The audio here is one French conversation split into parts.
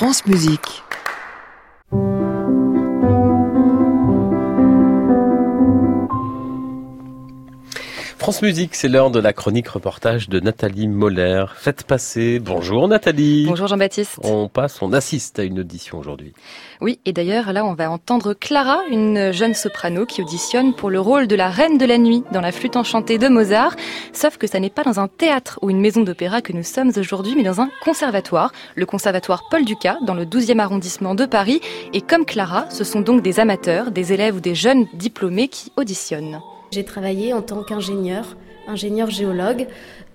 France Musique. France Musique, c'est l'heure de la chronique reportage de Nathalie Moller. Faites passer. Bonjour Nathalie. Bonjour Jean-Baptiste. On passe, on assiste à une audition aujourd'hui. Oui, et d'ailleurs là on va entendre Clara, une jeune soprano qui auditionne pour le rôle de la reine de la nuit dans la flûte enchantée de Mozart. Sauf que ça n'est pas dans un théâtre ou une maison d'opéra que nous sommes aujourd'hui, mais dans un conservatoire, le conservatoire Paul Ducas, dans le 12e arrondissement de Paris. Et comme Clara, ce sont donc des amateurs, des élèves ou des jeunes diplômés qui auditionnent. J'ai travaillé en tant qu'ingénieur, ingénieur géologue.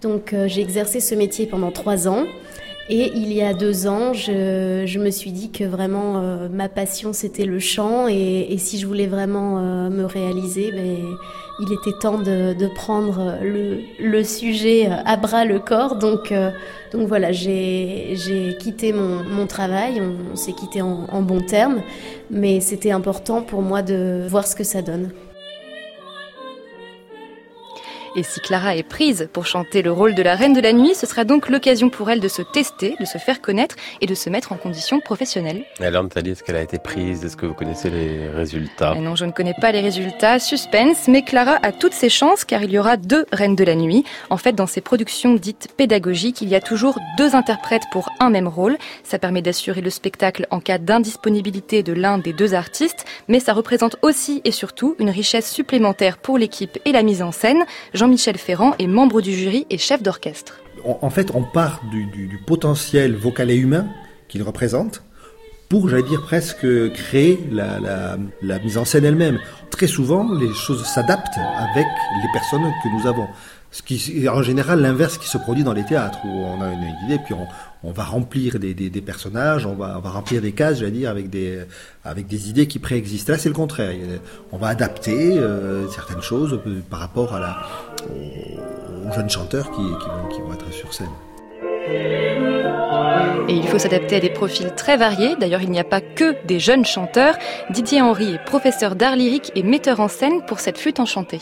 Donc euh, j'ai exercé ce métier pendant trois ans. Et il y a deux ans, je, je me suis dit que vraiment euh, ma passion c'était le chant et, si je voulais vraiment euh, me réaliser, ben, il était temps de, de prendre le, le, sujet à bras le corps. Donc, donc voilà, j'ai quitté mon, mon, travail, on, on s'est quitté en, en bons termes, mais c'était important pour moi de voir ce que ça donne. Et si Clara est prise pour chanter le rôle de la reine de la nuit, ce sera donc l'occasion pour elle de se tester, de se faire connaître et de se mettre en condition professionnelle. Alors Nathalie, est-ce qu'elle a été prise? Est-ce que vous connaissez les résultats? Et Non, je ne connais pas les résultats. Suspense, mais Clara a toutes ses chances car il y aura deux reines de la nuit. En fait, dans ces productions dites pédagogiques, il y a toujours deux interprètes pour un même rôle. Ça permet d'assurer le spectacle en cas d'indisponibilité de l'un des deux artistes, mais ça représente aussi et surtout une richesse supplémentaire pour l'équipe et la mise en scène. Jean-Michel Ferrand est membre du jury et chef d'orchestre. En fait, on part du, potentiel vocal et humain qu'il représente pour, j'allais dire, presque créer la mise en scène elle-même. Très souvent, les choses s'adaptent avec les personnes que nous avons. Ce qui en général l'inverse qui se produit dans les théâtres, où on a une idée, puis on, va remplir des, personnages, on va, remplir des cases, j'allais dire, avec des, idées qui préexistent. Là, c'est le contraire. On va adapter euh, certaines choses par rapport à aux, jeunes chanteurs qui, qui vont être sur scène. Et il faut s'adapter à des profils très variés. D'ailleurs, il n'y a pas que des jeunes chanteurs. Didier Henry est professeur d'art lyrique et metteur en scène pour cette flûte enchantée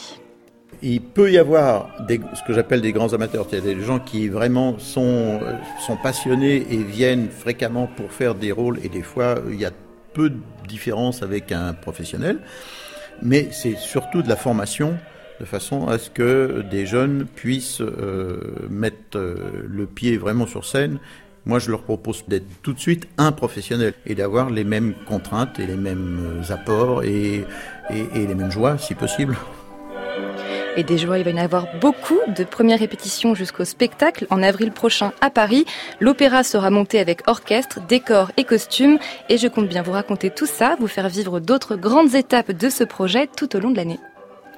il peut y avoir des, ce que j'appelle des grands amateurs, c'est-à-dire des gens qui vraiment sont, sont passionnés et viennent fréquemment pour faire des rôles, et des fois il y a peu de différence avec un professionnel, mais c'est surtout de la formation de façon à ce que des jeunes puissent euh, mettre euh, le pied vraiment sur scène. Moi, je leur propose d'être tout de suite un professionnel et d'avoir les mêmes contraintes et les mêmes apports et, et, et les mêmes joies, si possible et des joies. Il va y en avoir beaucoup de premières répétitions jusqu'au spectacle en avril prochain à Paris. L'opéra sera monté avec orchestre, décor et costumes. Et je compte bien vous raconter tout ça, vous faire vivre d'autres grandes étapes de ce projet tout au long de l'année.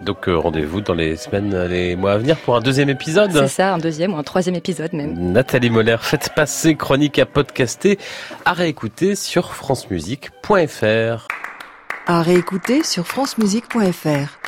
Donc euh, rendez-vous dans les semaines, les mois à venir pour un deuxième épisode. C'est ça, un deuxième ou un troisième épisode même. Nathalie Moller, faites passer chronique à podcaster, à réécouter sur francemusique.fr. À réécouter sur francemusique.fr.